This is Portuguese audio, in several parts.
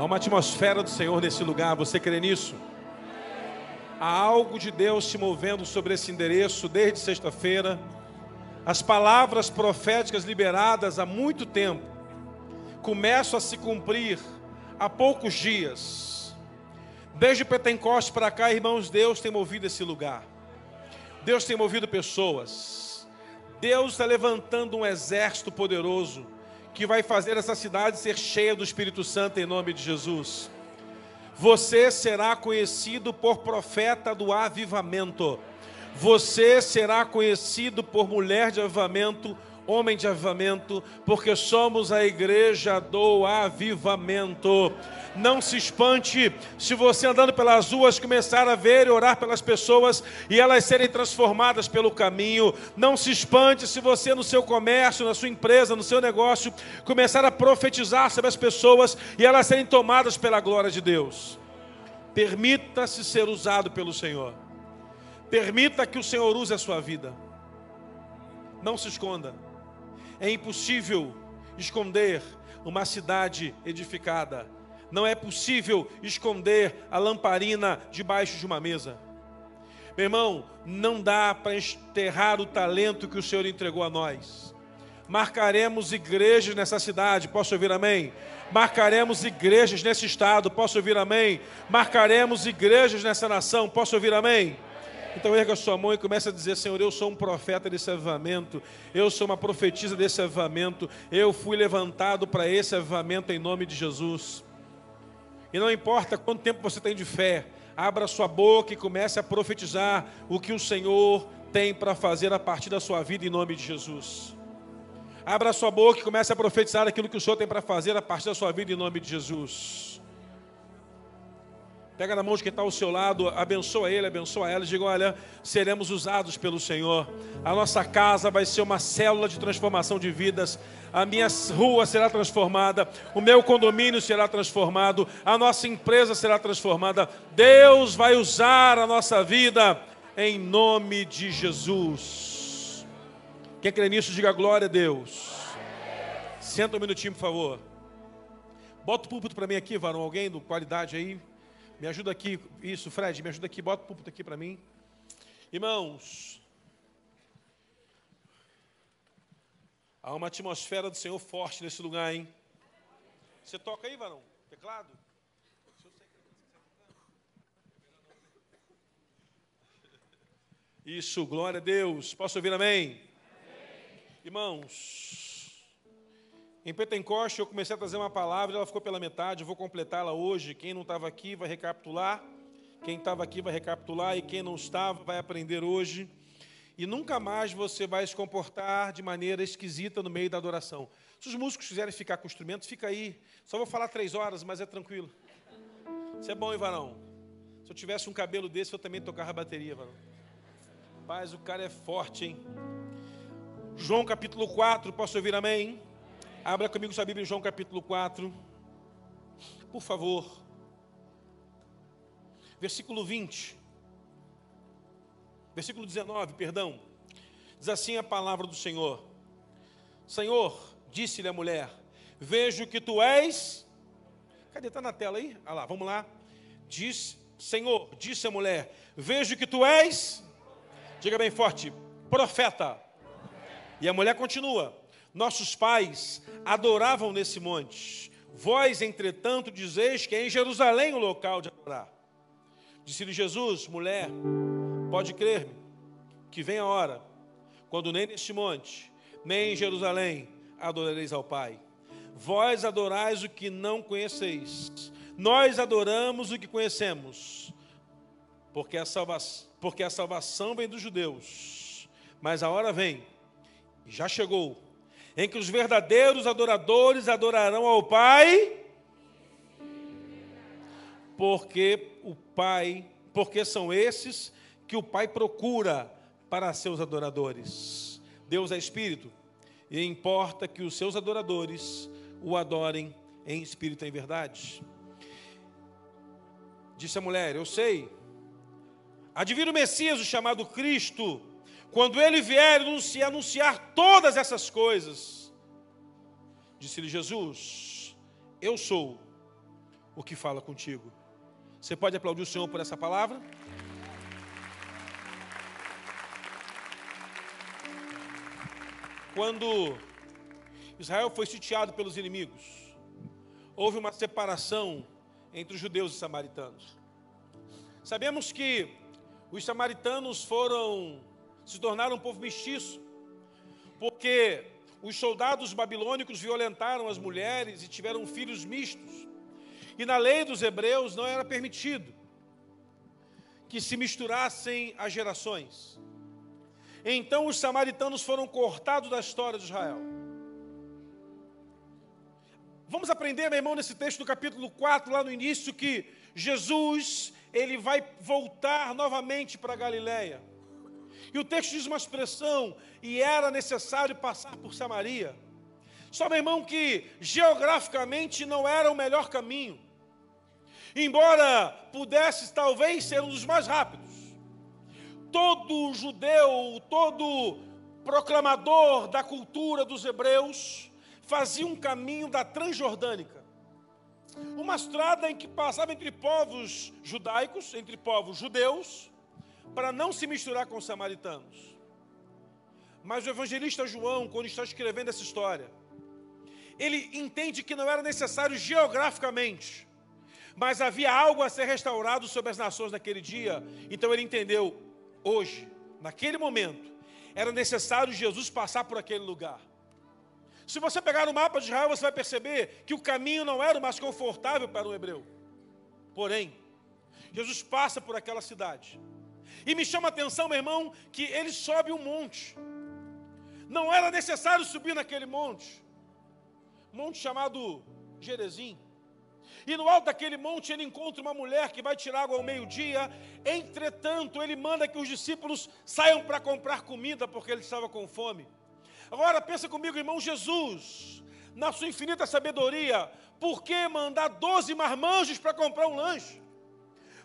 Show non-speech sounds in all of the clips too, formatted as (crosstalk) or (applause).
Há uma atmosfera do Senhor nesse lugar, você crê nisso? Há algo de Deus se movendo sobre esse endereço desde sexta-feira. As palavras proféticas liberadas há muito tempo começam a se cumprir há poucos dias. Desde Pentecoste para cá, irmãos, Deus tem movido esse lugar. Deus tem movido pessoas. Deus está levantando um exército poderoso que vai fazer essa cidade ser cheia do Espírito Santo em nome de Jesus. Você será conhecido por profeta do avivamento. Você será conhecido por mulher de avivamento, homem de avivamento, porque somos a igreja do avivamento. Não se espante se você andando pelas ruas começar a ver e orar pelas pessoas e elas serem transformadas pelo caminho. Não se espante se você no seu comércio, na sua empresa, no seu negócio começar a profetizar sobre as pessoas e elas serem tomadas pela glória de Deus. Permita-se ser usado pelo Senhor. Permita que o Senhor use a sua vida. Não se esconda. É impossível esconder uma cidade edificada. Não é possível esconder a lamparina debaixo de uma mesa. Meu irmão, não dá para enterrar o talento que o Senhor entregou a nós. Marcaremos igrejas nessa cidade, posso ouvir amém? Marcaremos igrejas nesse estado, posso ouvir amém? Marcaremos igrejas nessa nação, posso ouvir amém? Então erga sua mão e comece a dizer: Senhor, eu sou um profeta desse avivamento, eu sou uma profetisa desse avivamento, eu fui levantado para esse avivamento em nome de Jesus. E não importa quanto tempo você tem de fé, abra sua boca e comece a profetizar o que o Senhor tem para fazer a partir da sua vida em nome de Jesus. Abra sua boca e comece a profetizar aquilo que o Senhor tem para fazer a partir da sua vida em nome de Jesus. Pega na mão de quem está ao seu lado, abençoa ele, abençoa ela, e diga: olha, seremos usados pelo Senhor. A nossa casa vai ser uma célula de transformação de vidas. A minha rua será transformada, o meu condomínio será transformado, a nossa empresa será transformada. Deus vai usar a nossa vida em nome de Jesus. Quem crê nisso, diga glória a Deus. Senta um minutinho, por favor. Bota o púlpito para mim aqui, varão. Alguém do qualidade aí? Me ajuda aqui, isso, Fred, me ajuda aqui, bota o púlpito aqui para mim. Irmãos, há uma atmosfera do Senhor forte nesse lugar, hein? Você toca aí, varão? Teclado? Isso, glória a Deus. Posso ouvir amém? amém. Irmãos, em Pentecoste eu comecei a trazer uma palavra, ela ficou pela metade, eu vou completá-la hoje. Quem não estava aqui vai recapitular, quem estava aqui vai recapitular e quem não estava vai aprender hoje. E nunca mais você vai se comportar de maneira esquisita no meio da adoração. Se os músicos quiserem ficar com o instrumento, fica aí. Só vou falar três horas, mas é tranquilo. Isso é bom, hein, varão? Se eu tivesse um cabelo desse, eu também tocava bateria, varão. Mas o cara é forte, hein? João capítulo 4, posso ouvir amém? Abra comigo sua Bíblia João capítulo 4. Por favor. Versículo 20. Versículo 19, perdão. Diz assim a palavra do Senhor: Senhor, disse-lhe a mulher: Vejo que tu és. Cadê? Está na tela aí? Ah lá, vamos lá. Diz, Senhor, disse a mulher: Vejo que tu és. Diga bem forte: profeta. E a mulher continua: nossos pais adoravam nesse monte. Vós, entretanto, dizeis que é em Jerusalém o local de adorar. Disse-lhe Jesus, mulher, pode crer-me, que vem a hora, quando nem neste monte, nem em Jerusalém adorareis ao Pai. Vós adorais o que não conheceis, nós adoramos o que conhecemos, porque a, salva porque a salvação vem dos judeus. Mas a hora vem, já chegou, em que os verdadeiros adoradores adorarão ao Pai, porque o Pai, porque são esses que o Pai procura para seus adoradores. Deus é espírito e importa que os seus adoradores o adorem em espírito e em verdade. Disse a mulher: Eu sei. Advira o Messias, o chamado Cristo, quando ele vier e anunciar todas essas coisas, disse-lhe Jesus: Eu sou o que fala contigo. Você pode aplaudir o Senhor por essa palavra? Quando Israel foi sitiado pelos inimigos, houve uma separação entre os judeus e os samaritanos. Sabemos que os samaritanos foram se tornaram um povo mestiço, porque os soldados babilônicos violentaram as mulheres e tiveram filhos mistos. E na lei dos hebreus não era permitido que se misturassem as gerações. Então os samaritanos foram cortados da história de Israel. Vamos aprender, meu irmão, nesse texto do capítulo 4, lá no início, que Jesus, ele vai voltar novamente para Galiléia. E o texto diz uma expressão, e era necessário passar por Samaria. Só, meu irmão, que geograficamente não era o melhor caminho. Embora pudesse talvez ser um dos mais rápidos. Todo judeu, todo proclamador da cultura dos hebreus, fazia um caminho da Transjordânica. Uma estrada em que passava entre povos judaicos, entre povos judeus, para não se misturar com os samaritanos. Mas o evangelista João, quando está escrevendo essa história, ele entende que não era necessário geograficamente, mas havia algo a ser restaurado sobre as nações naquele dia. Então ele entendeu, hoje, naquele momento, era necessário Jesus passar por aquele lugar. Se você pegar o mapa de Israel, você vai perceber que o caminho não era o mais confortável para um hebreu. Porém, Jesus passa por aquela cidade. E me chama a atenção, meu irmão, que ele sobe um monte. Não era necessário subir naquele monte. Monte chamado Gerezim. E no alto daquele monte ele encontra uma mulher que vai tirar água ao meio-dia. Entretanto, ele manda que os discípulos saiam para comprar comida, porque ele estava com fome. Agora pensa comigo, irmão Jesus, na sua infinita sabedoria, por que mandar 12 marmanjos para comprar um lanche?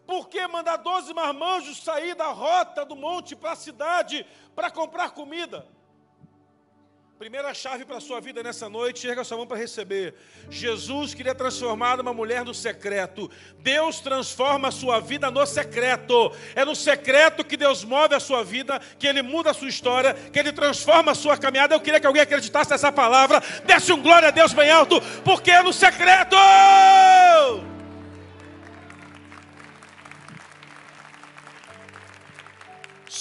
Por que mandar 12 marmanjos sair da rota do monte para a cidade para comprar comida? Primeira chave para a sua vida nessa noite, erga sua mão para receber. Jesus queria transformar uma mulher no secreto. Deus transforma a sua vida no secreto. É no secreto que Deus move a sua vida, que Ele muda a sua história, que Ele transforma a sua caminhada. Eu queria que alguém acreditasse nessa palavra. Desse um glória a Deus bem alto, porque é no secreto.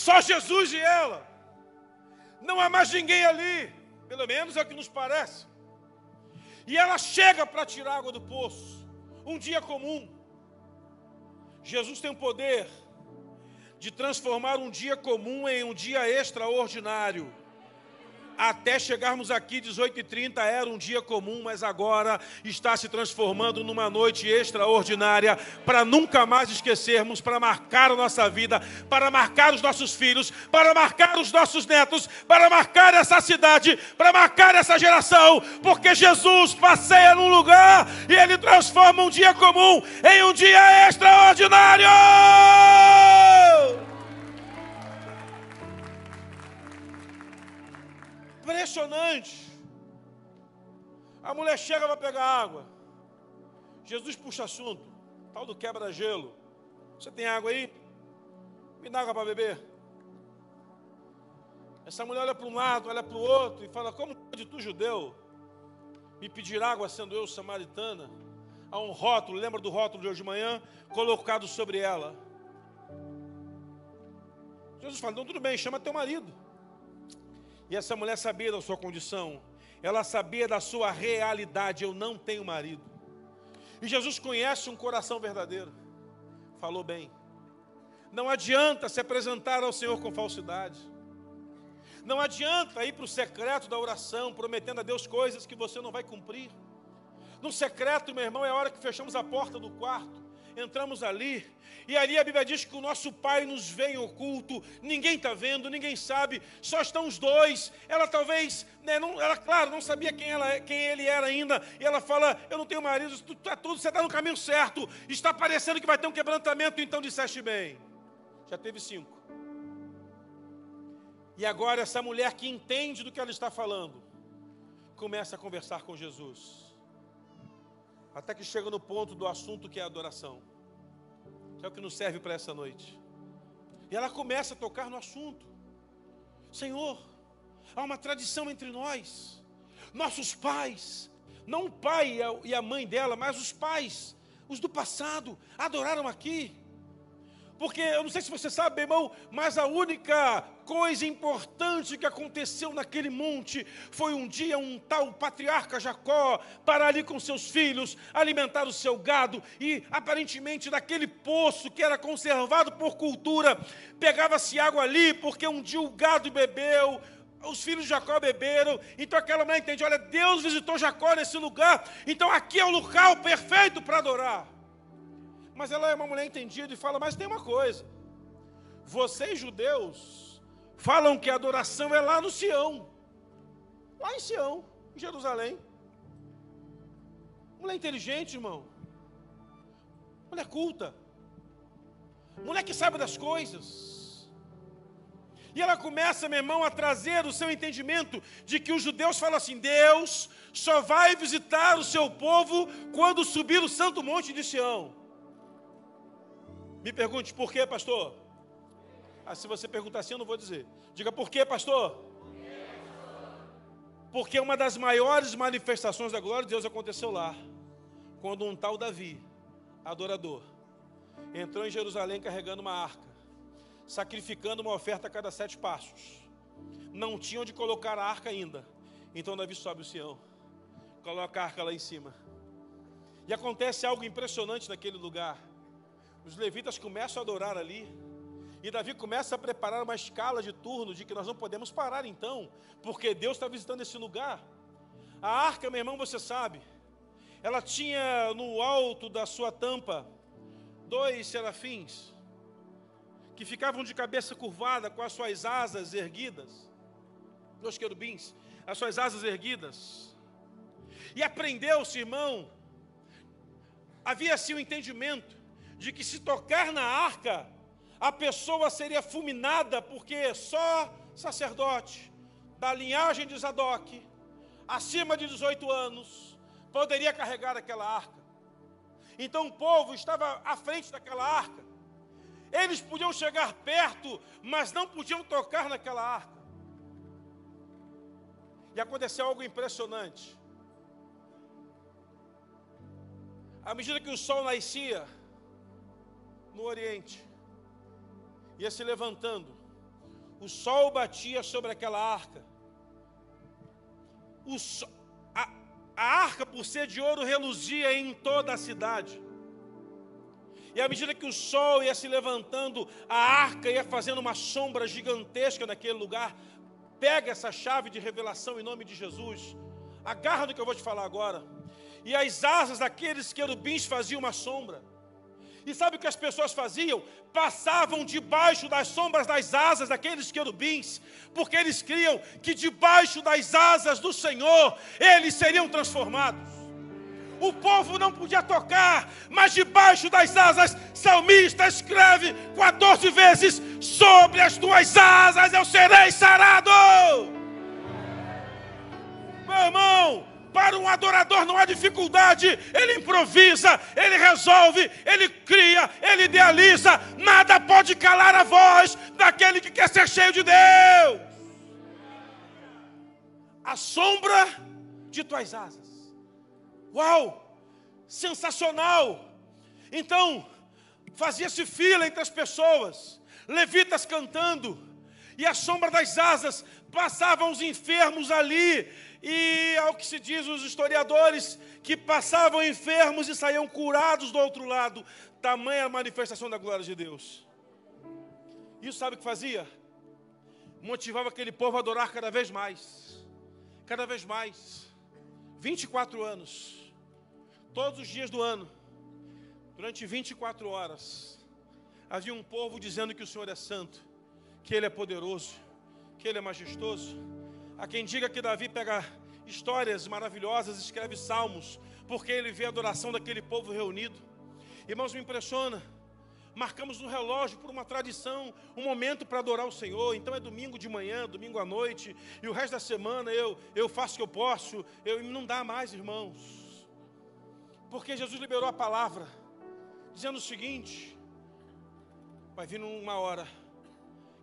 Só Jesus e ela. Não há mais ninguém ali. Pelo menos é o que nos parece. E ela chega para tirar água do poço. Um dia comum. Jesus tem o poder de transformar um dia comum em um dia extraordinário até chegarmos aqui, 18h30, era um dia comum, mas agora está se transformando numa noite extraordinária, para nunca mais esquecermos, para marcar a nossa vida, para marcar os nossos filhos, para marcar os nossos netos, para marcar essa cidade, para marcar essa geração, porque Jesus passeia num lugar e ele transforma um dia comum em um dia extraordinário. Impressionante. A mulher chega para pegar água. Jesus puxa assunto. Tal do quebra-gelo. Você tem água aí? Me dá água para beber. Essa mulher olha para um lado, olha para o outro e fala: Como pode tu, judeu, me pedir água sendo eu samaritana? Há um rótulo, lembra do rótulo de hoje de manhã? Colocado sobre ela. Jesus fala: Então tudo bem, chama teu marido. E essa mulher sabia da sua condição, ela sabia da sua realidade: eu não tenho marido. E Jesus conhece um coração verdadeiro. Falou bem. Não adianta se apresentar ao Senhor com falsidade. Não adianta ir para o secreto da oração, prometendo a Deus coisas que você não vai cumprir. No secreto, meu irmão, é a hora que fechamos a porta do quarto entramos ali, e ali a Bíblia diz que o nosso Pai nos vê em oculto, ninguém está vendo, ninguém sabe, só estão os dois. Ela talvez, né, não, ela, claro, não sabia quem, ela, quem ele era ainda, e ela fala: Eu não tenho marido, tu, tá tudo, você está no caminho certo, está parecendo que vai ter um quebrantamento, então disseste bem. Já teve cinco. E agora essa mulher que entende do que ela está falando, começa a conversar com Jesus. Até que chega no ponto do assunto que é adoração, que é o que nos serve para essa noite. E ela começa a tocar no assunto. Senhor, há uma tradição entre nós. Nossos pais, não o pai e a mãe dela, mas os pais, os do passado, adoraram aqui. Porque eu não sei se você sabe, irmão, mas a única coisa importante que aconteceu naquele monte foi um dia um tal patriarca Jacó para ali com seus filhos alimentar o seu gado e aparentemente daquele poço que era conservado por cultura pegava-se água ali porque um dia o gado bebeu, os filhos de Jacó beberam, então aquela mulher entende: olha, Deus visitou Jacó nesse lugar, então aqui é o local perfeito para adorar. Mas ela é uma mulher entendida e fala: Mas tem uma coisa. Vocês judeus falam que a adoração é lá no Sião. Lá em Sião, em Jerusalém. Mulher inteligente, irmão. Mulher culta. Mulher que sabe das coisas. E ela começa, meu irmão, a trazer o seu entendimento de que os judeus falam assim: Deus só vai visitar o seu povo quando subir o santo monte de Sião. Me pergunte por quê, pastor? Ah, se você perguntar assim, eu não vou dizer. Diga por quê, pastor? Porque uma das maiores manifestações da glória de Deus aconteceu lá, quando um tal Davi, adorador, entrou em Jerusalém carregando uma arca, sacrificando uma oferta a cada sete passos. Não tinha onde colocar a arca ainda. Então Davi sobe o Sião, coloca a arca lá em cima. E acontece algo impressionante naquele lugar. Os levitas começam a adorar ali. E Davi começa a preparar uma escala de turno de que nós não podemos parar então, porque Deus está visitando esse lugar. A arca, meu irmão, você sabe, ela tinha no alto da sua tampa dois serafins que ficavam de cabeça curvada com as suas asas erguidas, dois querubins, as suas asas erguidas. E aprendeu-se, irmão, havia assim o um entendimento de que se tocar na arca, a pessoa seria fulminada, porque só sacerdote da linhagem de Zadok, acima de 18 anos, poderia carregar aquela arca. Então o povo estava à frente daquela arca. Eles podiam chegar perto, mas não podiam tocar naquela arca. E aconteceu algo impressionante. À medida que o sol nascia, no Oriente, ia se levantando, o sol batia sobre aquela arca, o so, a, a arca, por ser de ouro, reluzia em toda a cidade. E à medida que o sol ia se levantando, a arca ia fazendo uma sombra gigantesca naquele lugar. Pega essa chave de revelação em nome de Jesus. Agarra no que eu vou te falar agora. E as asas daqueles querubins faziam uma sombra. E sabe o que as pessoas faziam? Passavam debaixo das sombras das asas daqueles querubins, porque eles criam que debaixo das asas do Senhor eles seriam transformados. O povo não podia tocar, mas debaixo das asas, salmista escreve 14 vezes: Sobre as tuas asas eu serei sarado. Meu irmão, para um adorador não há dificuldade, ele improvisa, ele resolve, ele cria, ele idealiza. Nada pode calar a voz daquele que quer ser cheio de Deus. A sombra de tuas asas. Uau! Sensacional! Então, fazia-se fila entre as pessoas, levitas cantando, e a sombra das asas passavam os enfermos ali, e ao que se diz os historiadores, que passavam enfermos e saíam curados do outro lado. Tamanha manifestação da glória de Deus. Isso sabe o que fazia? Motivava aquele povo a adorar cada vez mais. Cada vez mais. 24 anos. Todos os dias do ano. Durante 24 horas. Havia um povo dizendo que o Senhor é santo. Que Ele é poderoso. Que Ele é majestoso Há quem diga que Davi pega histórias maravilhosas, escreve salmos, porque ele vê a adoração daquele povo reunido. Irmãos, me impressiona. Marcamos no relógio por uma tradição, um momento para adorar o Senhor. Então é domingo de manhã, domingo à noite, e o resto da semana eu, eu faço o que eu posso. Eu, não dá mais, irmãos. Porque Jesus liberou a palavra, dizendo o seguinte: vai vir uma hora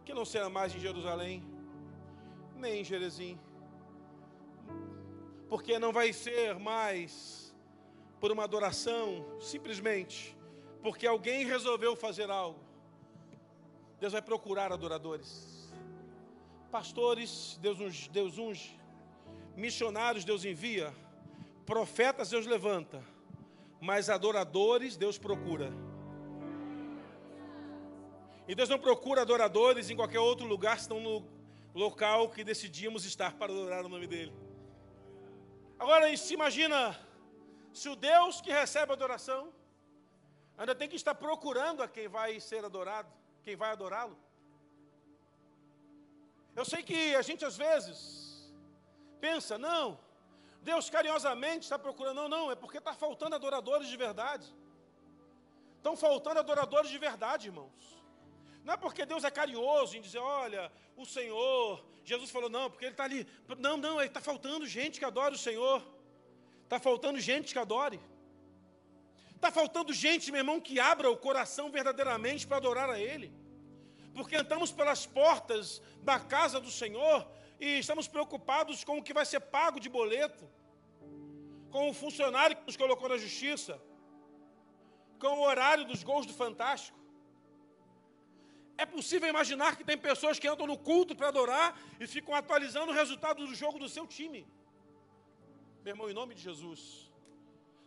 que não será mais em Jerusalém, nem em Jerezim, porque não vai ser mais por uma adoração, simplesmente porque alguém resolveu fazer algo. Deus vai procurar adoradores, pastores, Deus unge, Deus unge, missionários, Deus envia, profetas, Deus levanta, mas adoradores, Deus procura. E Deus não procura adoradores em qualquer outro lugar, senão no local que decidimos estar para adorar o nome dEle. Agora, se imagina, se o Deus que recebe adoração, ainda tem que estar procurando a quem vai ser adorado, quem vai adorá-lo. Eu sei que a gente às vezes pensa, não, Deus carinhosamente está procurando, não, não, é porque está faltando adoradores de verdade. Estão faltando adoradores de verdade, irmãos. Não é porque Deus é carinhoso em dizer, olha, o Senhor, Jesus falou, não, porque Ele está ali. Não, não, está faltando gente que adore o Senhor. Está faltando gente que adore. Está faltando gente, meu irmão, que abra o coração verdadeiramente para adorar a Ele. Porque entramos pelas portas da casa do Senhor e estamos preocupados com o que vai ser pago de boleto, com o funcionário que nos colocou na justiça, com o horário dos gols do Fantástico. É possível imaginar que tem pessoas que andam no culto para adorar e ficam atualizando o resultado do jogo do seu time. Meu irmão, em nome de Jesus.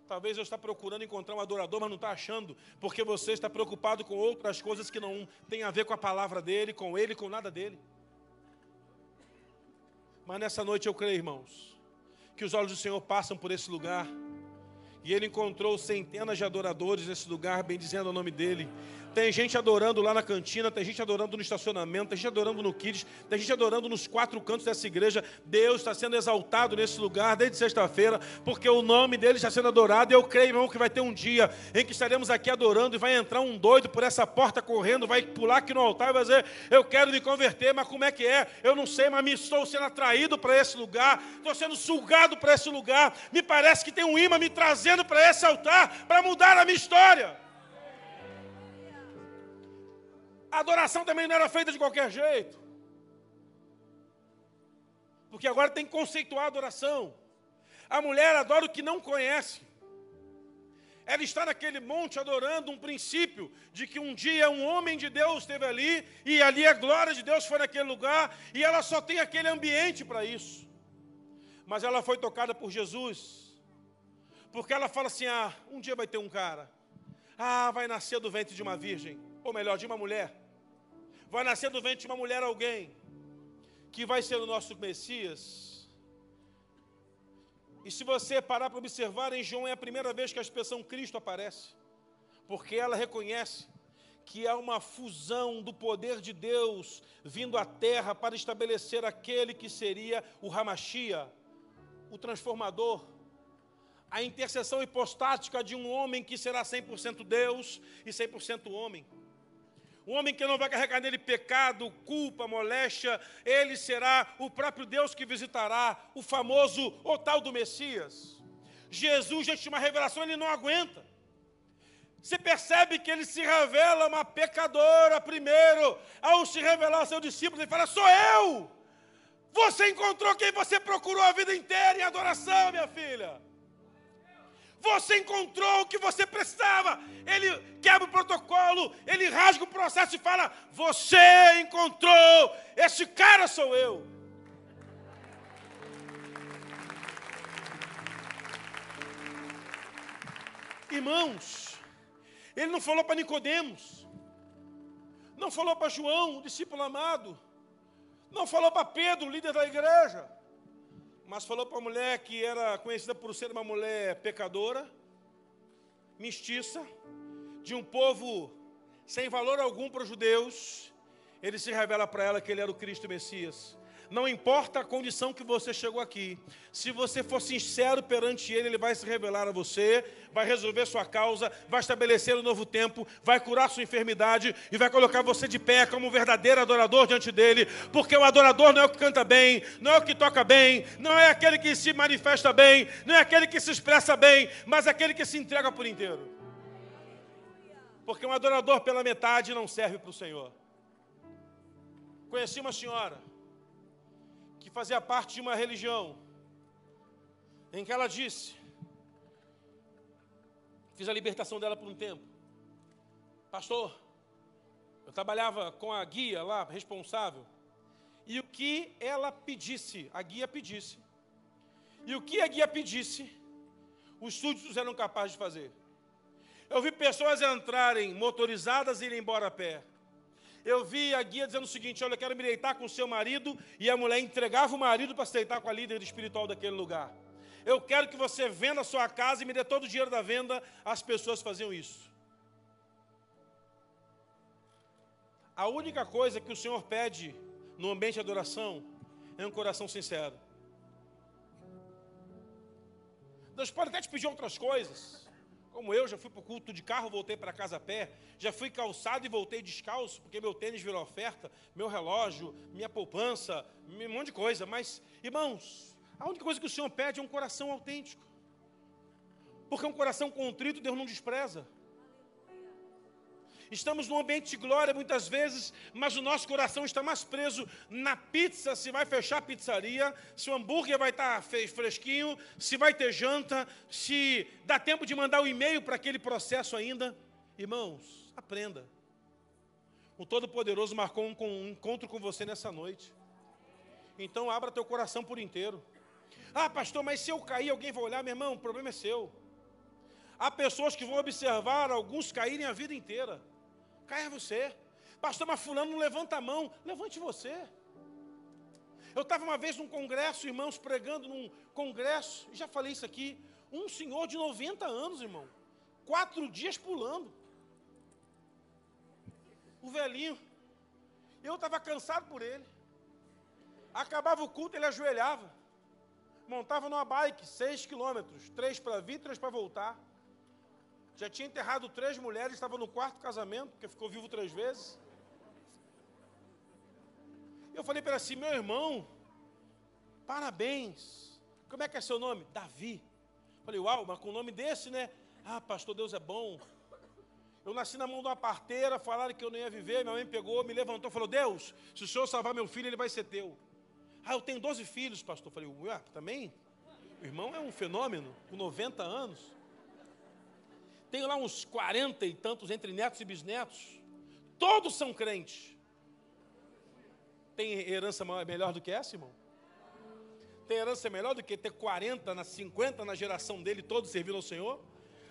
Talvez eu está procurando encontrar um adorador, mas não está achando, porque você está preocupado com outras coisas que não têm a ver com a palavra dele, com ele, com nada dele. Mas nessa noite eu creio, irmãos, que os olhos do Senhor passam por esse lugar. E ele encontrou centenas de adoradores nesse lugar, bendizendo o nome dele. Tem gente adorando lá na cantina, tem gente adorando no estacionamento, tem gente adorando no Kids, tem gente adorando nos quatro cantos dessa igreja. Deus está sendo exaltado nesse lugar desde sexta-feira, porque o nome dele está sendo adorado. E eu creio, irmão, que vai ter um dia em que estaremos aqui adorando e vai entrar um doido por essa porta correndo, vai pular aqui no altar e vai dizer: Eu quero me converter, mas como é que é? Eu não sei, mas me estou sendo atraído para esse lugar, estou sendo sugado para esse lugar. Me parece que tem um imã me trazendo para esse altar para mudar a minha história. A adoração também não era feita de qualquer jeito. Porque agora tem que conceituar a adoração. A mulher adora o que não conhece. Ela está naquele monte adorando um princípio de que um dia um homem de Deus esteve ali e ali a glória de Deus foi naquele lugar e ela só tem aquele ambiente para isso. Mas ela foi tocada por Jesus. Porque ela fala assim: "Ah, um dia vai ter um cara. Ah, vai nascer do ventre de uma virgem, ou melhor, de uma mulher vai nascer do ventre de uma mulher alguém que vai ser o nosso Messias. E se você parar para observar, em João é a primeira vez que a expressão Cristo aparece, porque ela reconhece que há uma fusão do poder de Deus vindo à terra para estabelecer aquele que seria o Ramachia, o transformador, a intercessão hipostática de um homem que será 100% Deus e 100% homem. Um homem que não vai carregar nele pecado, culpa, moléstia, ele será o próprio Deus que visitará, o famoso o tal do Messias. Jesus, gente, uma revelação, ele não aguenta. Você percebe que ele se revela uma pecadora primeiro, ao se revelar ao seu discípulo, ele fala: Sou eu! Você encontrou quem você procurou a vida inteira em adoração, minha filha. Você encontrou o que você precisava. Ele quebra o protocolo, ele rasga o processo e fala: Você encontrou, esse cara sou eu. Irmãos, ele não falou para Nicodemos, não falou para João, o discípulo amado, não falou para Pedro, líder da igreja, mas falou para a mulher que era conhecida por ser uma mulher pecadora, mestiça, de um povo sem valor algum para os judeus, ele se revela para ela que ele era o Cristo Messias. Não importa a condição que você chegou aqui, se você for sincero perante Ele, Ele vai se revelar a você, vai resolver sua causa, vai estabelecer um novo tempo, vai curar sua enfermidade e vai colocar você de pé como um verdadeiro adorador diante dele, porque o adorador não é o que canta bem, não é o que toca bem, não é aquele que se manifesta bem, não é aquele que se expressa bem, mas é aquele que se entrega por inteiro. Porque um adorador pela metade não serve para o Senhor. Conheci uma senhora fazia parte de uma religião em que ela disse: Fiz a libertação dela por um tempo. Pastor, eu trabalhava com a guia lá, responsável, e o que ela pedisse, a guia pedisse, e o que a guia pedisse, os súditos eram capazes de fazer. Eu vi pessoas entrarem motorizadas e irem embora a pé eu vi a guia dizendo o seguinte: olha, eu quero me deitar com o seu marido, e a mulher entregava o marido para se deitar com a líder espiritual daquele lugar. Eu quero que você venda a sua casa e me dê todo o dinheiro da venda. As pessoas faziam isso. A única coisa que o Senhor pede no ambiente de adoração é um coração sincero. Deus pode até te pedir outras coisas. Como eu, já fui para o culto de carro, voltei para casa a pé. Já fui calçado e voltei descalço, porque meu tênis virou oferta, meu relógio, minha poupança, um monte de coisa. Mas, irmãos, a única coisa que o Senhor pede é um coração autêntico. Porque um coração contrito Deus não despreza. Estamos num ambiente de glória muitas vezes, mas o nosso coração está mais preso na pizza, se vai fechar a pizzaria, se o hambúrguer vai estar fresquinho, se vai ter janta, se dá tempo de mandar o um e-mail para aquele processo ainda. Irmãos, aprenda. O Todo-Poderoso marcou um, um encontro com você nessa noite. Então abra teu coração por inteiro. Ah, pastor, mas se eu cair, alguém vai olhar, meu irmão, o problema é seu. Há pessoas que vão observar alguns caírem a vida inteira. Caia você. Pastor, mas fulano não levanta a mão. Levante você. Eu estava uma vez num congresso, irmãos, pregando num congresso, já falei isso aqui. Um senhor de 90 anos, irmão. Quatro dias pulando. O velhinho. Eu estava cansado por ele. Acabava o culto, ele ajoelhava. Montava numa bike, seis quilômetros. Três para vir, três para voltar. Já tinha enterrado três mulheres, estava no quarto casamento, porque ficou vivo três vezes. Eu falei para ele assim, meu irmão, parabéns. Como é que é seu nome? Davi. Falei, uau, mas com o nome desse, né? Ah, pastor, Deus é bom. Eu nasci na mão de uma parteira, falaram que eu não ia viver, minha mãe pegou, me levantou, falou, Deus, se o senhor salvar meu filho, ele vai ser teu. Ah, eu tenho 12 filhos, pastor. Falei, ué, também? O irmão é um fenômeno, com 90 anos. Tenho lá uns 40 e tantos entre netos e bisnetos. Todos são crentes. Tem herança melhor do que essa, irmão? Tem herança melhor do que ter 40, 50 na geração dele, todos servindo ao Senhor?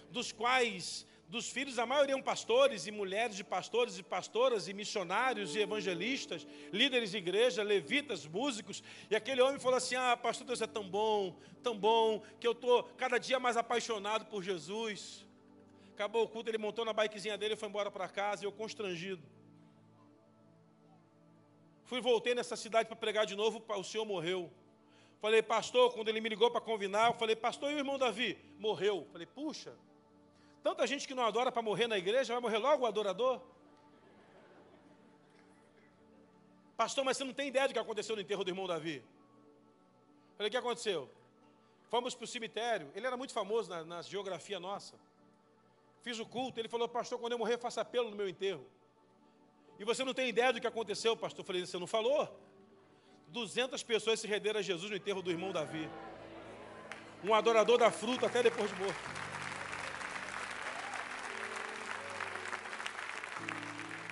Dos quais, dos filhos, a maioria são pastores e mulheres de pastores e pastoras e missionários e evangelistas, líderes de igreja, levitas, músicos. E aquele homem falou assim: Ah, pastor, Deus é tão bom, tão bom, que eu estou cada dia mais apaixonado por Jesus. Acabou o culto, ele montou na bikezinha dele e foi embora para casa, e eu constrangido. Fui voltei nessa cidade para pregar de novo, o senhor morreu. Falei, pastor, quando ele me ligou para convidar, eu falei, pastor, e o irmão Davi? Morreu. Falei, puxa, tanta gente que não adora para morrer na igreja, vai morrer logo o adorador? Pastor, mas você não tem ideia do que aconteceu no enterro do irmão Davi? Falei, o que aconteceu? Fomos para o cemitério, ele era muito famoso na, na geografia nossa fiz o culto, ele falou, pastor, quando eu morrer, faça apelo no meu enterro. E você não tem ideia do que aconteceu, pastor? Eu falei, você não falou? 200 pessoas se renderam a Jesus no enterro do irmão Davi. Um adorador da fruta até depois de morto.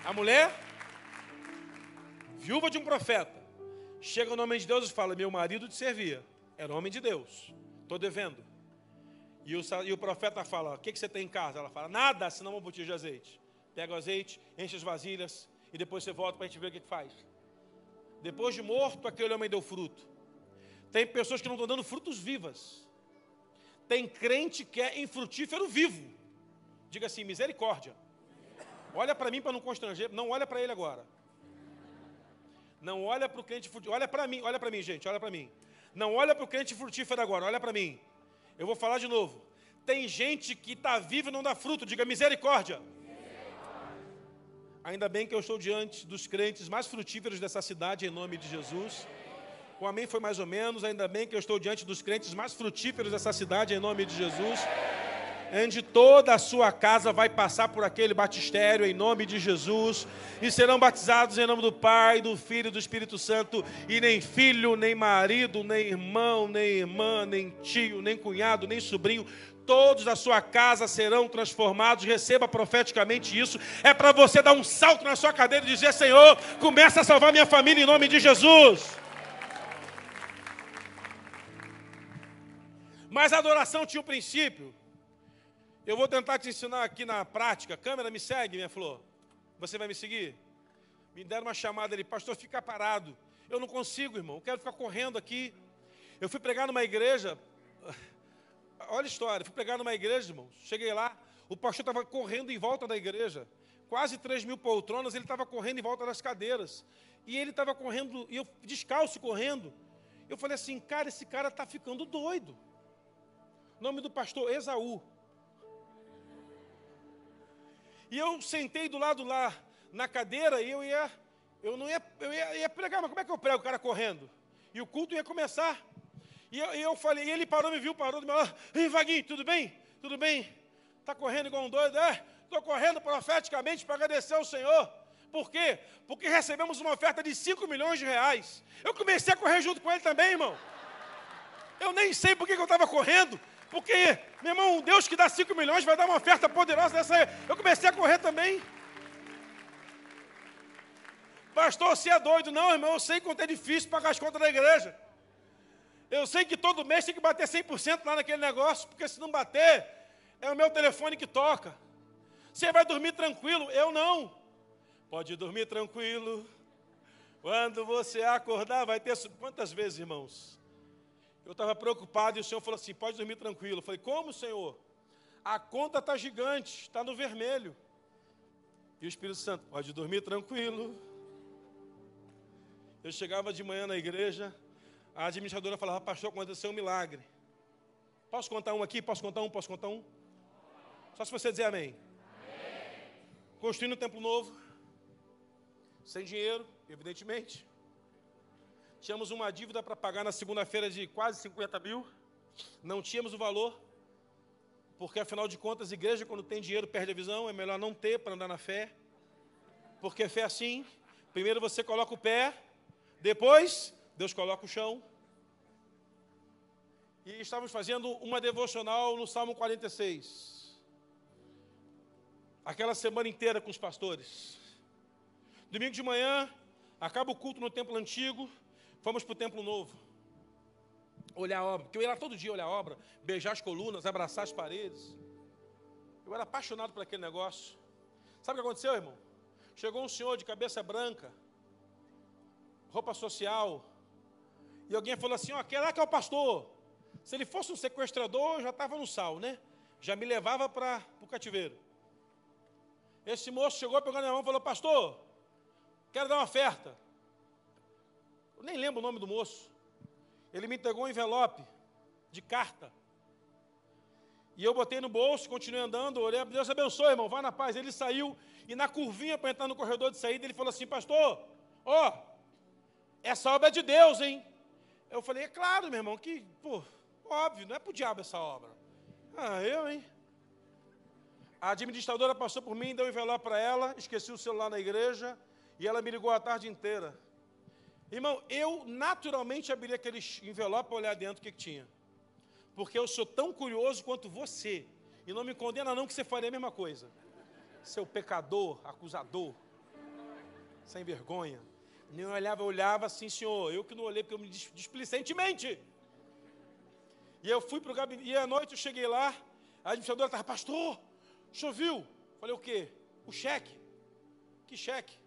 A mulher, viúva de um profeta, chega no homem de Deus e fala: Meu marido te servia, era homem de Deus, estou devendo. E o, e o profeta fala: O que, que você tem em casa? Ela fala: Nada, senão uma botija de azeite. Pega o azeite, enche as vasilhas e depois você volta para a gente ver o que, que faz. Depois de morto, aquele homem deu fruto. Tem pessoas que não estão dando frutos vivas. Tem crente que é infrutífero vivo. Diga assim: misericórdia. Olha para mim para não constranger. Não olha para ele agora. Não olha para o crente frutífero. Olha para mim, olha para mim, gente, olha para mim. Não olha para o crente frutífero agora, olha para mim. Eu vou falar de novo. Tem gente que está viva e não dá fruto. Diga misericórdia. Ainda bem que eu estou diante dos crentes mais frutíferos dessa cidade, em nome de Jesus. O amém foi mais ou menos. Ainda bem que eu estou diante dos crentes mais frutíferos dessa cidade, em nome de Jesus. Onde toda a sua casa vai passar por aquele batistério, em nome de Jesus. E serão batizados em nome do Pai, do Filho e do Espírito Santo. E nem filho, nem marido, nem irmão, nem irmã, nem tio, nem cunhado, nem sobrinho todos da sua casa serão transformados. Receba profeticamente isso. É para você dar um salto na sua cadeira e dizer: Senhor, começa a salvar minha família em nome de Jesus. Mas a adoração tinha um princípio. Eu vou tentar te ensinar aqui na prática. Câmera, me segue, minha flor. Você vai me seguir? Me deram uma chamada ali, pastor, fica parado. Eu não consigo, irmão. Eu quero ficar correndo aqui. Eu fui pregar numa igreja (laughs) olha a história, fui pregar numa igreja, irmãos. Cheguei lá, o pastor estava correndo em volta da igreja. Quase 3 mil poltronas, ele estava correndo em volta das cadeiras. E ele estava correndo, e eu descalço correndo. Eu falei assim, cara, esse cara está ficando doido. O nome do pastor, Esaú. E eu sentei do lado lá na cadeira e eu ia, eu não ia, eu ia, ia pregar, mas como é que eu prego o cara correndo? E o culto ia começar. E eu, eu falei, e ele parou, me viu, parou do meu lado. Ei, Vaguinho, tudo bem? Tudo bem? Está correndo igual um doido? É, estou correndo profeticamente para agradecer ao Senhor. Por quê? Porque recebemos uma oferta de 5 milhões de reais. Eu comecei a correr junto com ele também, irmão. Eu nem sei por que eu estava correndo. Porque, meu irmão, um Deus que dá 5 milhões vai dar uma oferta poderosa dessa aí. Eu comecei a correr também. Pastor, você é doido? Não, irmão, eu sei quanto é difícil pagar as contas da igreja. Eu sei que todo mês tem que bater 100% lá naquele negócio, porque se não bater, é o meu telefone que toca. Você vai dormir tranquilo? Eu não. Pode dormir tranquilo. Quando você acordar, vai ter. Quantas vezes, irmãos? Eu estava preocupado e o Senhor falou assim: pode dormir tranquilo. Eu falei: como, Senhor? A conta está gigante, está no vermelho. E o Espírito Santo, pode dormir tranquilo. Eu chegava de manhã na igreja, a administradora falava, pastor, aconteceu um milagre. Posso contar um aqui? Posso contar um? Posso contar um? Só se você dizer amém. amém. Construindo um templo novo, sem dinheiro, evidentemente. Tínhamos uma dívida para pagar na segunda-feira de quase 50 mil. Não tínhamos o valor, porque afinal de contas, a igreja, quando tem dinheiro, perde a visão. É melhor não ter para andar na fé. Porque fé é assim: primeiro você coloca o pé, depois Deus coloca o chão. E estávamos fazendo uma devocional no Salmo 46. Aquela semana inteira com os pastores. Domingo de manhã, acaba o culto no templo antigo, fomos para o templo novo. Olhar a obra, porque eu ia lá todo dia olhar a obra, beijar as colunas, abraçar as paredes. Eu era apaixonado por aquele negócio. Sabe o que aconteceu, irmão? Chegou um senhor de cabeça branca, roupa social, e alguém falou assim: Ó, aquele lá que é o pastor. Se ele fosse um sequestrador, já estava no sal, né? Já me levava para o cativeiro. Esse moço chegou, pegou na minha mão e falou: Pastor, quero dar uma oferta. Eu nem lembro o nome do moço. Ele me entregou um envelope de carta. E eu botei no bolso, continuei andando, orei, Deus abençoe, irmão, vá na paz. Ele saiu e na curvinha para entrar no corredor de saída, ele falou assim: Pastor, ó, essa obra é de Deus, hein? Eu falei, é claro, meu irmão, que, pô, óbvio, não é para o diabo essa obra. Ah, eu, hein? A administradora passou por mim, deu um envelope para ela, esqueci o celular na igreja, e ela me ligou a tarde inteira. Irmão, eu naturalmente abri aquele envelope para olhar dentro o que, que tinha. Porque eu sou tão curioso quanto você. E não me condena não que você faria a mesma coisa. Seu pecador, acusador, sem vergonha. Nem olhava, eu olhava assim, senhor, eu que não olhei porque eu me displicentemente. E eu fui para o gabinete, e à noite eu cheguei lá, a administradora estava, pastor, choveu. Falei, o quê? O cheque. Que cheque?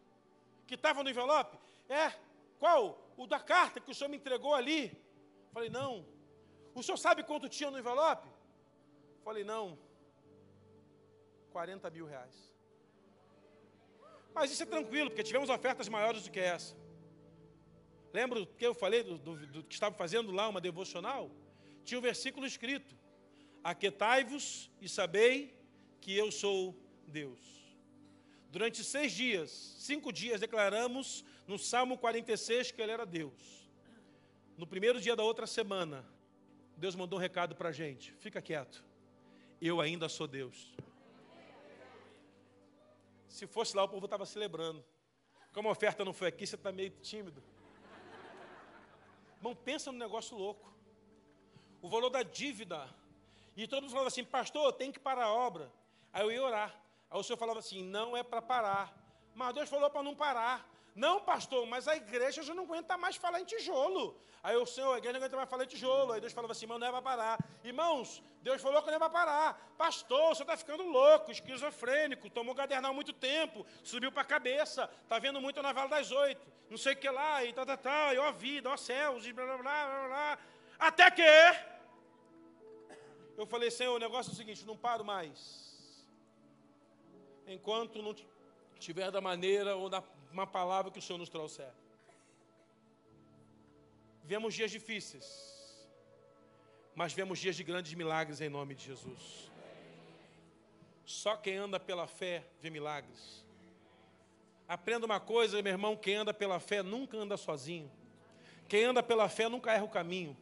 Que estava no envelope? É, qual? O da carta que o senhor me entregou ali. Falei, não. O senhor sabe quanto tinha no envelope? Falei, não. 40 mil reais. Mas isso é tranquilo, porque tivemos ofertas maiores do que essa. Lembra que eu falei do, do, do que estava fazendo lá uma devocional? Tinha um versículo escrito: Aquetai-vos e sabei que eu sou Deus. Durante seis dias, cinco dias, declaramos no Salmo 46 que ele era Deus. No primeiro dia da outra semana, Deus mandou um recado para a gente: fica quieto, eu ainda sou Deus. Se fosse lá, o povo estava celebrando. Como a oferta não foi aqui, você está meio tímido. Irmão, pensa no negócio louco. O valor da dívida. E todo mundo falava assim, pastor, tem que parar a obra. Aí eu ia orar. Aí o senhor falava assim, não é para parar. Mas Deus falou para não parar. Não, pastor, mas a igreja já não aguenta mais falar em tijolo. Aí o Senhor, a igreja não aguenta mais falar em tijolo. Aí Deus falava assim, irmão, não é para parar. Irmãos, Deus falou que não é para parar. Pastor, você está ficando louco, esquizofrênico, tomou gadernal há muito tempo, subiu para a cabeça, está vendo muito na Vale das Oito, não sei o que lá, e tal, tal, tal, e ó vida, ó céus, e blá, blá, blá, blá, blá. Até que eu falei, Senhor, o negócio é o seguinte, não paro mais. Enquanto não tiver da maneira ou da uma palavra que o Senhor nos trouxer. Vemos dias difíceis, mas vemos dias de grandes milagres em nome de Jesus. Só quem anda pela fé vê milagres. Aprenda uma coisa, meu irmão: quem anda pela fé nunca anda sozinho. Quem anda pela fé nunca erra o caminho.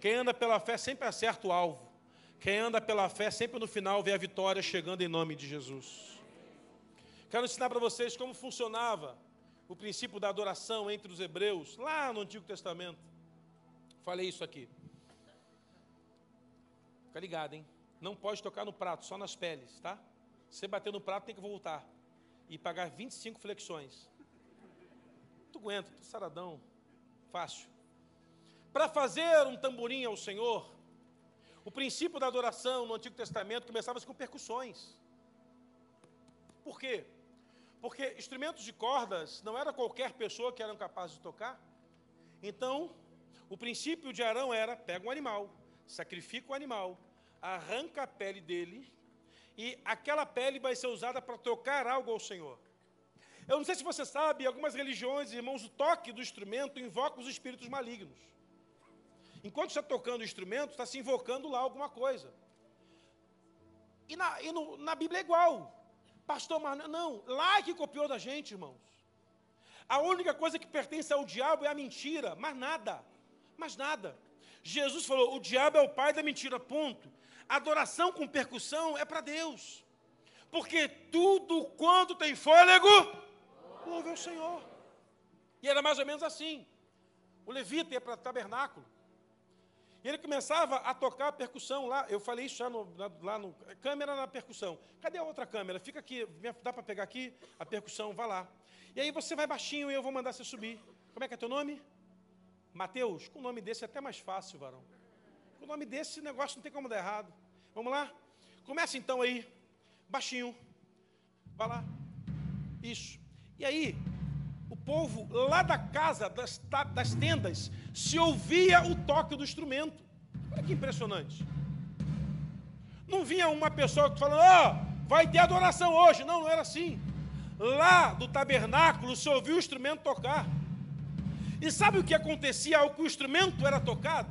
Quem anda pela fé sempre acerta o alvo. Quem anda pela fé sempre no final vê a vitória chegando em nome de Jesus. Quero ensinar para vocês como funcionava o princípio da adoração entre os hebreus, lá no Antigo Testamento. Falei isso aqui. Fica ligado, hein? Não pode tocar no prato, só nas peles, tá? Se bater no prato, tem que voltar. E pagar 25 flexões. Tu aguenta, tu saradão. Fácil. Para fazer um tamborim ao Senhor, o princípio da adoração no Antigo Testamento começava com percussões. Por quê? Porque instrumentos de cordas não era qualquer pessoa que eram capazes de tocar. Então, o princípio de Arão era: pega um animal, sacrifica o animal, arranca a pele dele, e aquela pele vai ser usada para tocar algo ao Senhor. Eu não sei se você sabe, algumas religiões, irmãos, o toque do instrumento invoca os espíritos malignos. Enquanto está tocando o instrumento, está se invocando lá alguma coisa. E na, e no, na Bíblia é igual. Pastor, mas não, lá que copiou da gente, irmãos. A única coisa que pertence ao diabo é a mentira, mais nada, mais nada. Jesus falou: o diabo é o pai da mentira, ponto. Adoração com percussão é para Deus, porque tudo quanto tem fôlego, louve ao Senhor. E era mais ou menos assim. O levita ia para o tabernáculo, e ele começava a tocar a percussão lá. Eu falei isso já no, lá no. Câmera na percussão. Cadê a outra câmera? Fica aqui. Dá para pegar aqui a percussão? Vá lá. E aí você vai baixinho e eu vou mandar você subir. Como é que é teu nome? Mateus. Com o nome desse é até mais fácil, varão. Com o nome desse, negócio não tem como dar errado. Vamos lá? Começa então aí. Baixinho. Vai lá. Isso. E aí, o povo lá da casa, das, das tendas, se ouvia o toque do instrumento. Olha que impressionante. Não vinha uma pessoa falando, ó, oh, vai ter adoração hoje. Não, não era assim. Lá do tabernáculo se ouvia o instrumento tocar. E sabe o que acontecia ao que o instrumento era tocado?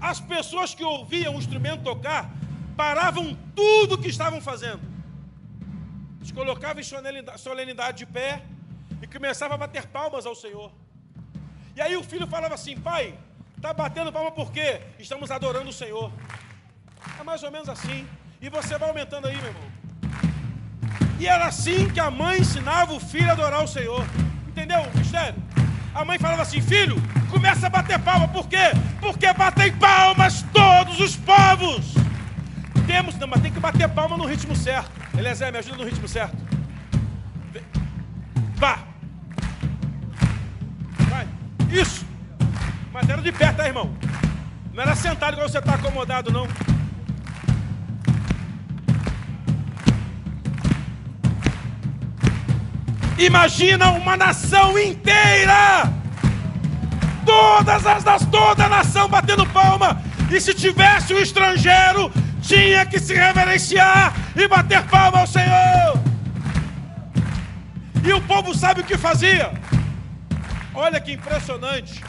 As pessoas que ouviam o instrumento tocar paravam tudo o que estavam fazendo. Se colocavam em solenidade de pé, e começava a bater palmas ao Senhor. E aí o filho falava assim: Pai, está batendo palma por quê? Estamos adorando o Senhor. É mais ou menos assim. E você vai aumentando aí, meu irmão. E era assim que a mãe ensinava o filho a adorar o Senhor. Entendeu o mistério? A mãe falava assim: Filho, começa a bater palma. Por quê? Porque batem palmas todos os povos. Temos, não, mas tem que bater palma no ritmo certo. Eliezer, me ajuda no ritmo certo. Vá. Isso. Mas era de pé, tá, irmão? Não era sentado igual você está acomodado, não. Imagina uma nação inteira. Todas as das toda a nação batendo palma. E se tivesse um estrangeiro, tinha que se reverenciar e bater palma ao Senhor. E o povo sabe o que fazia? Olha que impressionante,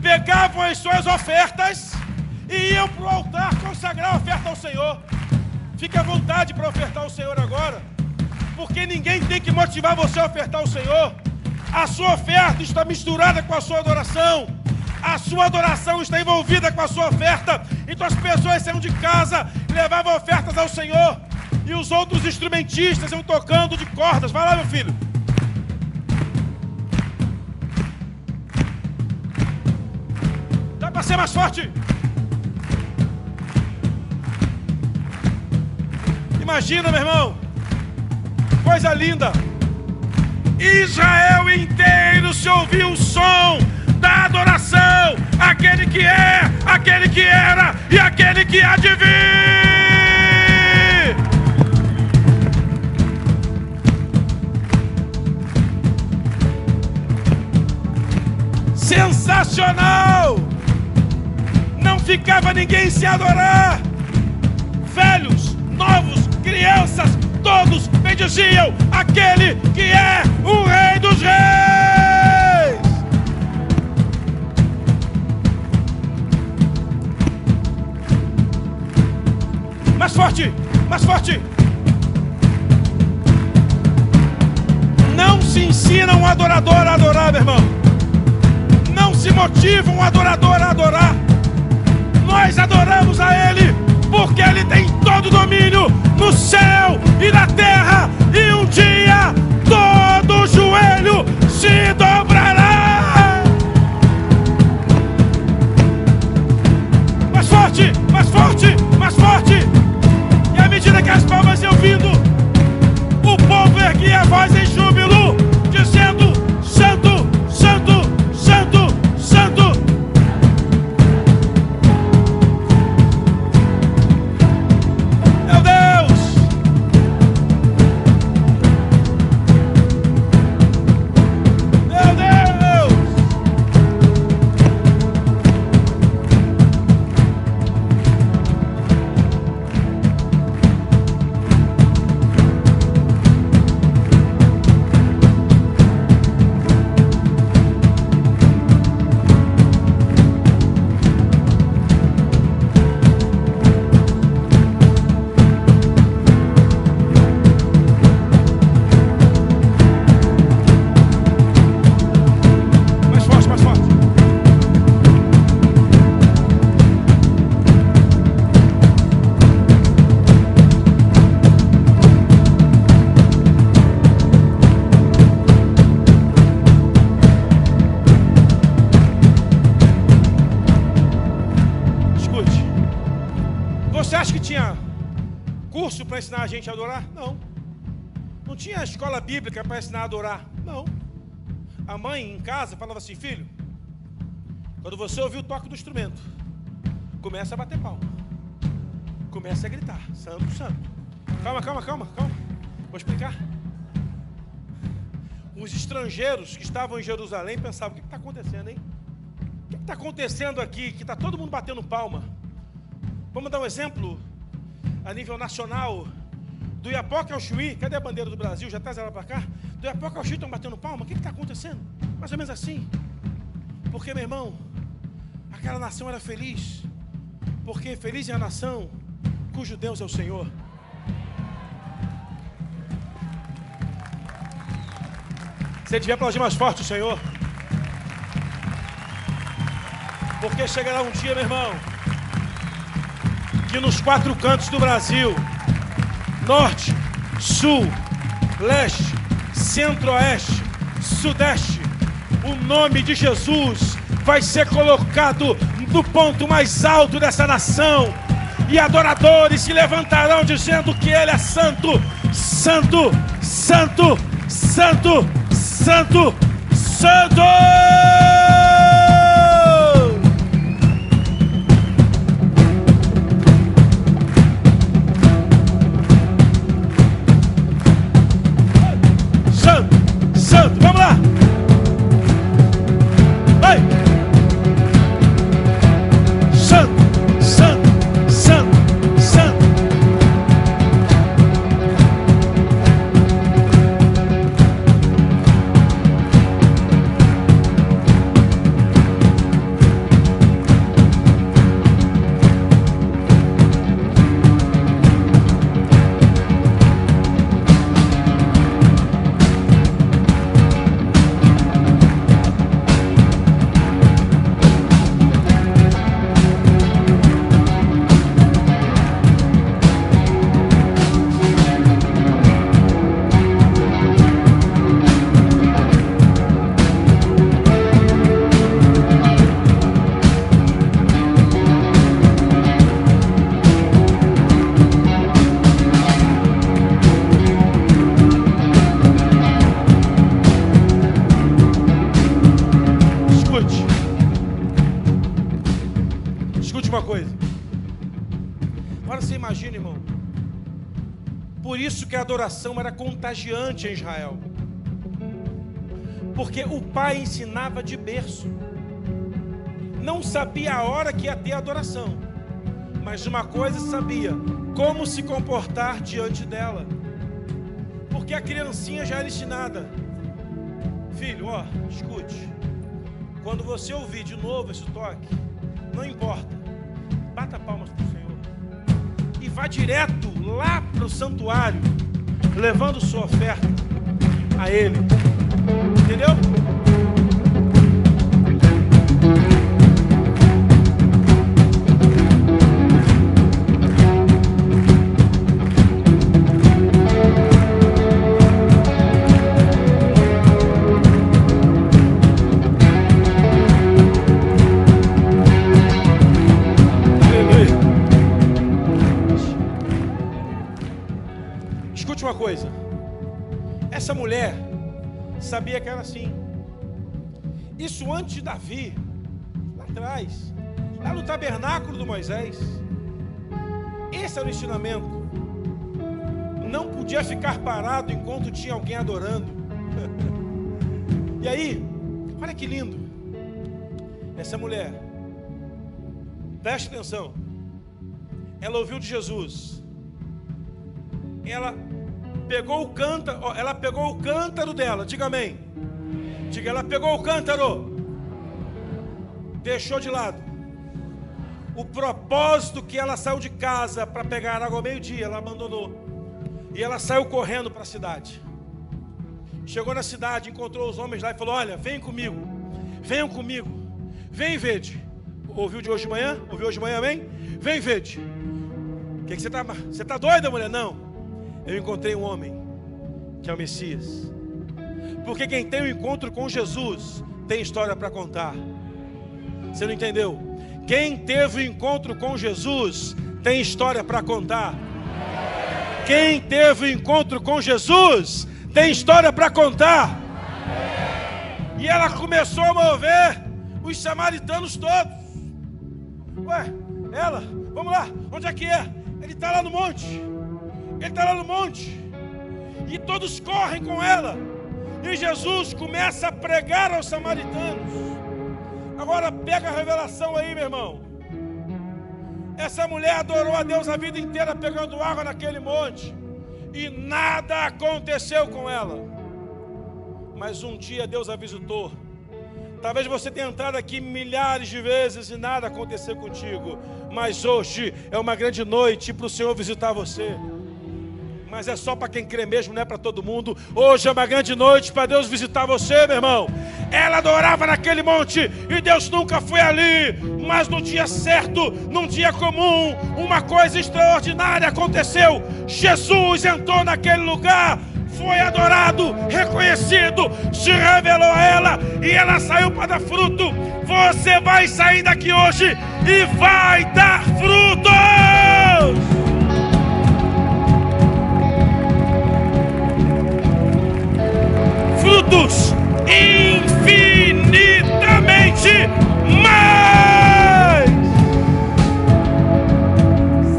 pegavam as suas ofertas e iam para o altar consagrar a oferta ao Senhor. Fique à vontade para ofertar ao Senhor agora, porque ninguém tem que motivar você a ofertar ao Senhor. A sua oferta está misturada com a sua adoração. A sua adoração está envolvida com a sua oferta. Então as pessoas saíam de casa levavam ofertas ao Senhor. E os outros instrumentistas iam tocando de cordas. Vai lá, meu filho. Ser mais forte. Imagina, meu irmão. Coisa linda. Israel inteiro se ouviu o som da adoração. Aquele que é, aquele que era e aquele que há de vir. Ficava ninguém se adorar. Velhos, novos, crianças, todos bendiziam aquele que é o Rei dos Reis. Mais forte, mais forte. Não se ensina um adorador a adorar, meu irmão. Não se motiva um adorador a adorar. Nós adoramos a Ele porque Ele tem todo o domínio no céu e na terra, e um dia bíblica para ensinar a adorar? Não. A mãe em casa falava assim: filho, quando você ouvir o toque do instrumento, começa a bater palma, começa a gritar: Santo, Santo. Calma, calma, calma, calma. Vou explicar. Os estrangeiros que estavam em Jerusalém pensavam: o que está acontecendo, hein? O que está acontecendo aqui? Que está todo mundo batendo palma. Vamos dar um exemplo a nível nacional. Do Iapoca ao Chuí, cadê a bandeira do Brasil? Já traz ela para cá? Do Iapoca ao Chuí estão batendo palma? O que está acontecendo? Mais ou menos assim. Porque, meu irmão, aquela nação era feliz. Porque feliz é a nação cujo Deus é o Senhor. Se tiver aplaudir mais forte o Senhor. Porque chegará um dia, meu irmão, que nos quatro cantos do Brasil, norte, sul, leste, centro-oeste, sudeste, o nome de Jesus vai ser colocado no ponto mais alto dessa nação. E adoradores se levantarão dizendo que Ele é santo, santo, santo, santo, santo, santo. Santo, adoração era contagiante em Israel. Porque o pai ensinava de berço. Não sabia a hora que ia ter adoração. Mas uma coisa sabia: como se comportar diante dela. Porque a criancinha já era ensinada. Filho, ó, escute. Quando você ouvir de novo esse toque, não importa. Bata palmas para o Senhor. E vá direto lá para o santuário, levando sua oferta a Ele. Entendeu? Sabia que era assim. Isso antes de Davi, lá atrás, lá no tabernáculo do Moisés. Esse era o ensinamento. Não podia ficar parado enquanto tinha alguém adorando. (laughs) e aí, olha que lindo. Essa mulher, preste atenção. Ela ouviu de Jesus. Ela pegou o cântaro, ela pegou o cântaro dela, diga amém. Diga, ela pegou o cântaro, deixou de lado. O propósito que ela saiu de casa para pegar água ao meio-dia, ela abandonou. E ela saiu correndo para a cidade. Chegou na cidade, encontrou os homens lá e falou: Olha, vem comigo, venham comigo, vem vede. Ouviu de hoje de manhã? Ouviu hoje de manhã, amém? Vem vede. O que, que você está? Você está doida, mulher? Não eu encontrei um homem que é o Messias. Porque quem tem um encontro com Jesus tem história para contar. Você não entendeu? Quem teve o um encontro com Jesus tem história para contar. Quem teve o um encontro com Jesus tem história para contar. E ela começou a mover os samaritanos todos. Ué, ela, vamos lá, onde é que é? Ele está lá no monte. Ele está lá no monte. E todos correm com ela. E Jesus começa a pregar aos samaritanos. Agora pega a revelação aí, meu irmão. Essa mulher adorou a Deus a vida inteira pegando água naquele monte. E nada aconteceu com ela. Mas um dia Deus a visitou. Talvez você tenha entrado aqui milhares de vezes e nada aconteceu contigo. Mas hoje é uma grande noite para o Senhor visitar você mas é só para quem crê mesmo, não é para todo mundo. Hoje é uma grande noite para Deus visitar você, meu irmão. Ela adorava naquele monte e Deus nunca foi ali, mas no dia certo, num dia comum, uma coisa extraordinária aconteceu. Jesus entrou naquele lugar foi adorado, reconhecido, se revelou a ela e ela saiu para dar fruto. Você vai sair daqui hoje e vai dar frutos. Frutos infinitamente mais.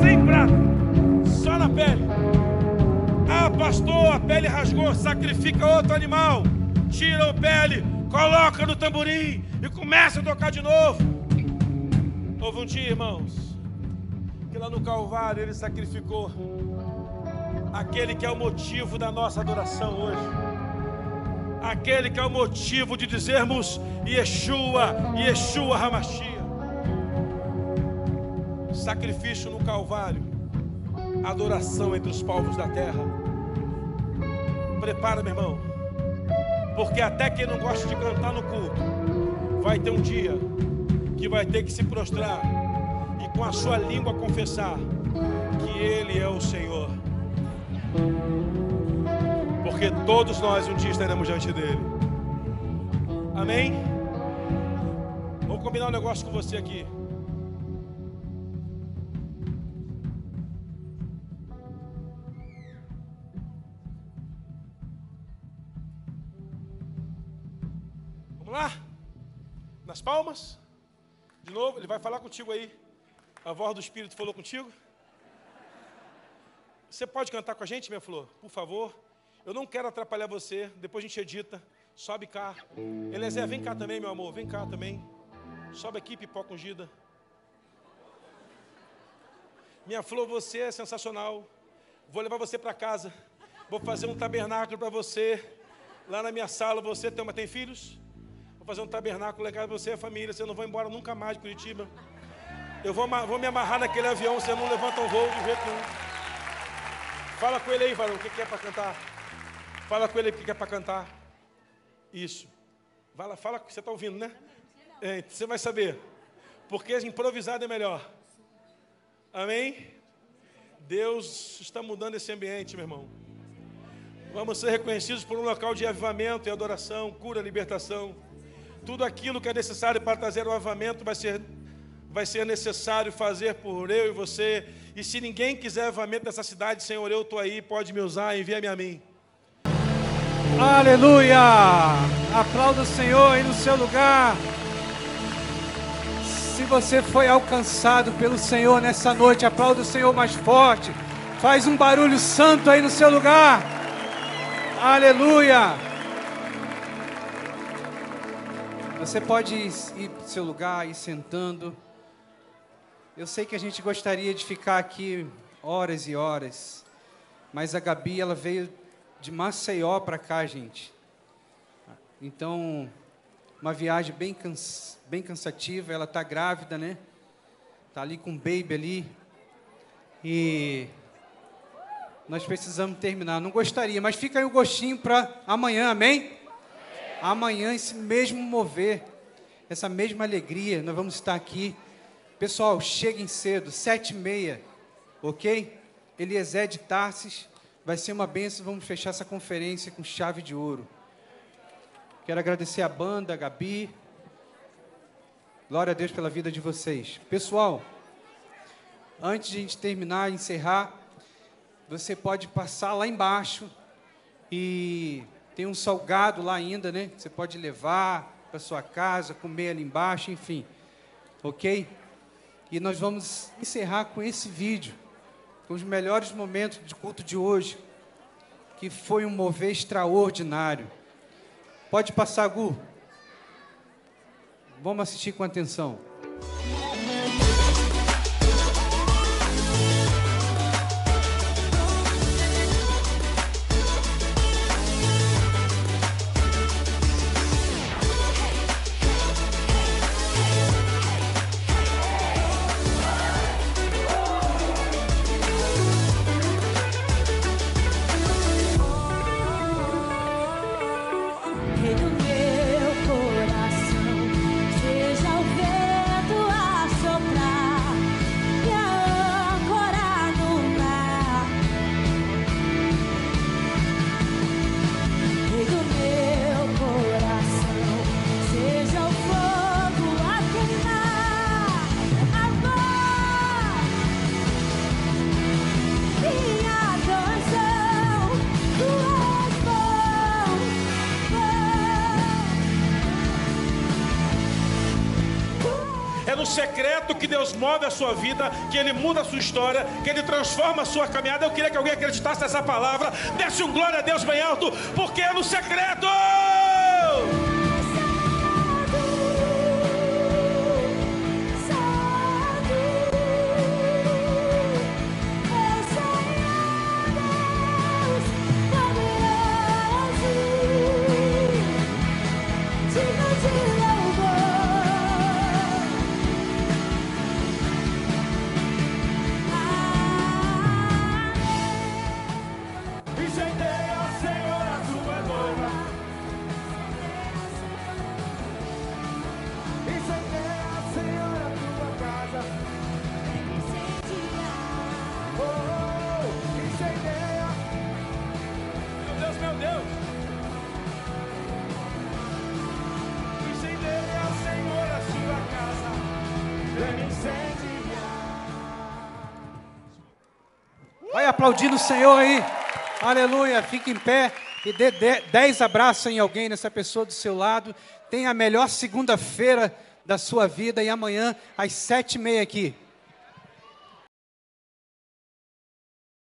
Sem prata, só na pele. Ah, pastor, a pele rasgou, sacrifica outro animal. Tira a pele, coloca no tamborim e começa a tocar de novo. Houve um dia, irmãos, que lá no Calvário ele sacrificou aquele que é o motivo da nossa adoração hoje aquele que é o motivo de dizermos Yeshua, Yeshua Hamashia. Sacrifício no Calvário, adoração entre os povos da terra. Prepara, meu irmão, porque até quem não gosta de cantar no culto, vai ter um dia que vai ter que se prostrar e com a sua língua confessar que Ele é o Senhor porque todos nós um dia estaremos diante dele. Amém? Vou combinar um negócio com você aqui. Vamos lá? Nas palmas? De novo, ele vai falar contigo aí. A voz do Espírito falou contigo? Você pode cantar com a gente, minha flor? Por favor. Eu não quero atrapalhar você. Depois a gente edita. Sobe cá. Eliezer, vem cá também, meu amor. Vem cá também. Sobe aqui, pipoca ungida. Minha flor, você é sensacional. Vou levar você para casa. Vou fazer um tabernáculo para você. Lá na minha sala, você tem, tem filhos? Vou fazer um tabernáculo legal para você e a família. Você não vai embora nunca mais de Curitiba. Eu vou, vou me amarrar naquele avião. Você não levanta um voo de jeito nenhum. Fala com ele aí, varão, o que é para cantar? Fala com ele que é para cantar. Isso. Fala, fala, você está ouvindo, né? É, você vai saber. Porque improvisado é melhor. Amém? Deus está mudando esse ambiente, meu irmão. Vamos ser reconhecidos por um local de avivamento e adoração, cura, libertação. Tudo aquilo que é necessário para trazer o avivamento vai ser, vai ser necessário fazer por eu e você. E se ninguém quiser avivamento dessa cidade, Senhor, eu estou aí, pode me usar, envia-me a mim. Aleluia! Aplauda o Senhor aí no seu lugar. Se você foi alcançado pelo Senhor nessa noite, aplauda o Senhor mais forte. Faz um barulho santo aí no seu lugar. Aleluia! Você pode ir para o seu lugar, ir sentando. Eu sei que a gente gostaria de ficar aqui horas e horas, mas a Gabi ela veio de Maceió para cá, gente. Então, uma viagem bem, bem cansativa. Ela está grávida, né? Está ali com o baby ali. E nós precisamos terminar. Não gostaria, mas fica aí o gostinho para amanhã, amém? Amanhã, esse mesmo mover, essa mesma alegria, nós vamos estar aqui. Pessoal, cheguem cedo, sete e meia, ok? Eliezer de Tarsis Vai ser uma benção, vamos fechar essa conferência com chave de ouro. Quero agradecer a banda, a Gabi. Glória a Deus pela vida de vocês. Pessoal, antes de a gente terminar, encerrar, você pode passar lá embaixo e tem um salgado lá ainda, né? Você pode levar para sua casa, comer ali embaixo, enfim. Ok? E nós vamos encerrar com esse vídeo com os melhores momentos de culto de hoje, que foi um mover extraordinário. Pode passar, Gu. Vamos assistir com atenção. Move a sua vida, que Ele muda a sua história, que Ele transforma a sua caminhada. Eu queria que alguém acreditasse nessa palavra. Desce um glória a Deus bem alto, porque é no secreto. Aplaudindo o Senhor aí. Aleluia. Fique em pé e dê dez abraços em alguém, nessa pessoa do seu lado. Tenha a melhor segunda-feira da sua vida e amanhã às sete e meia aqui.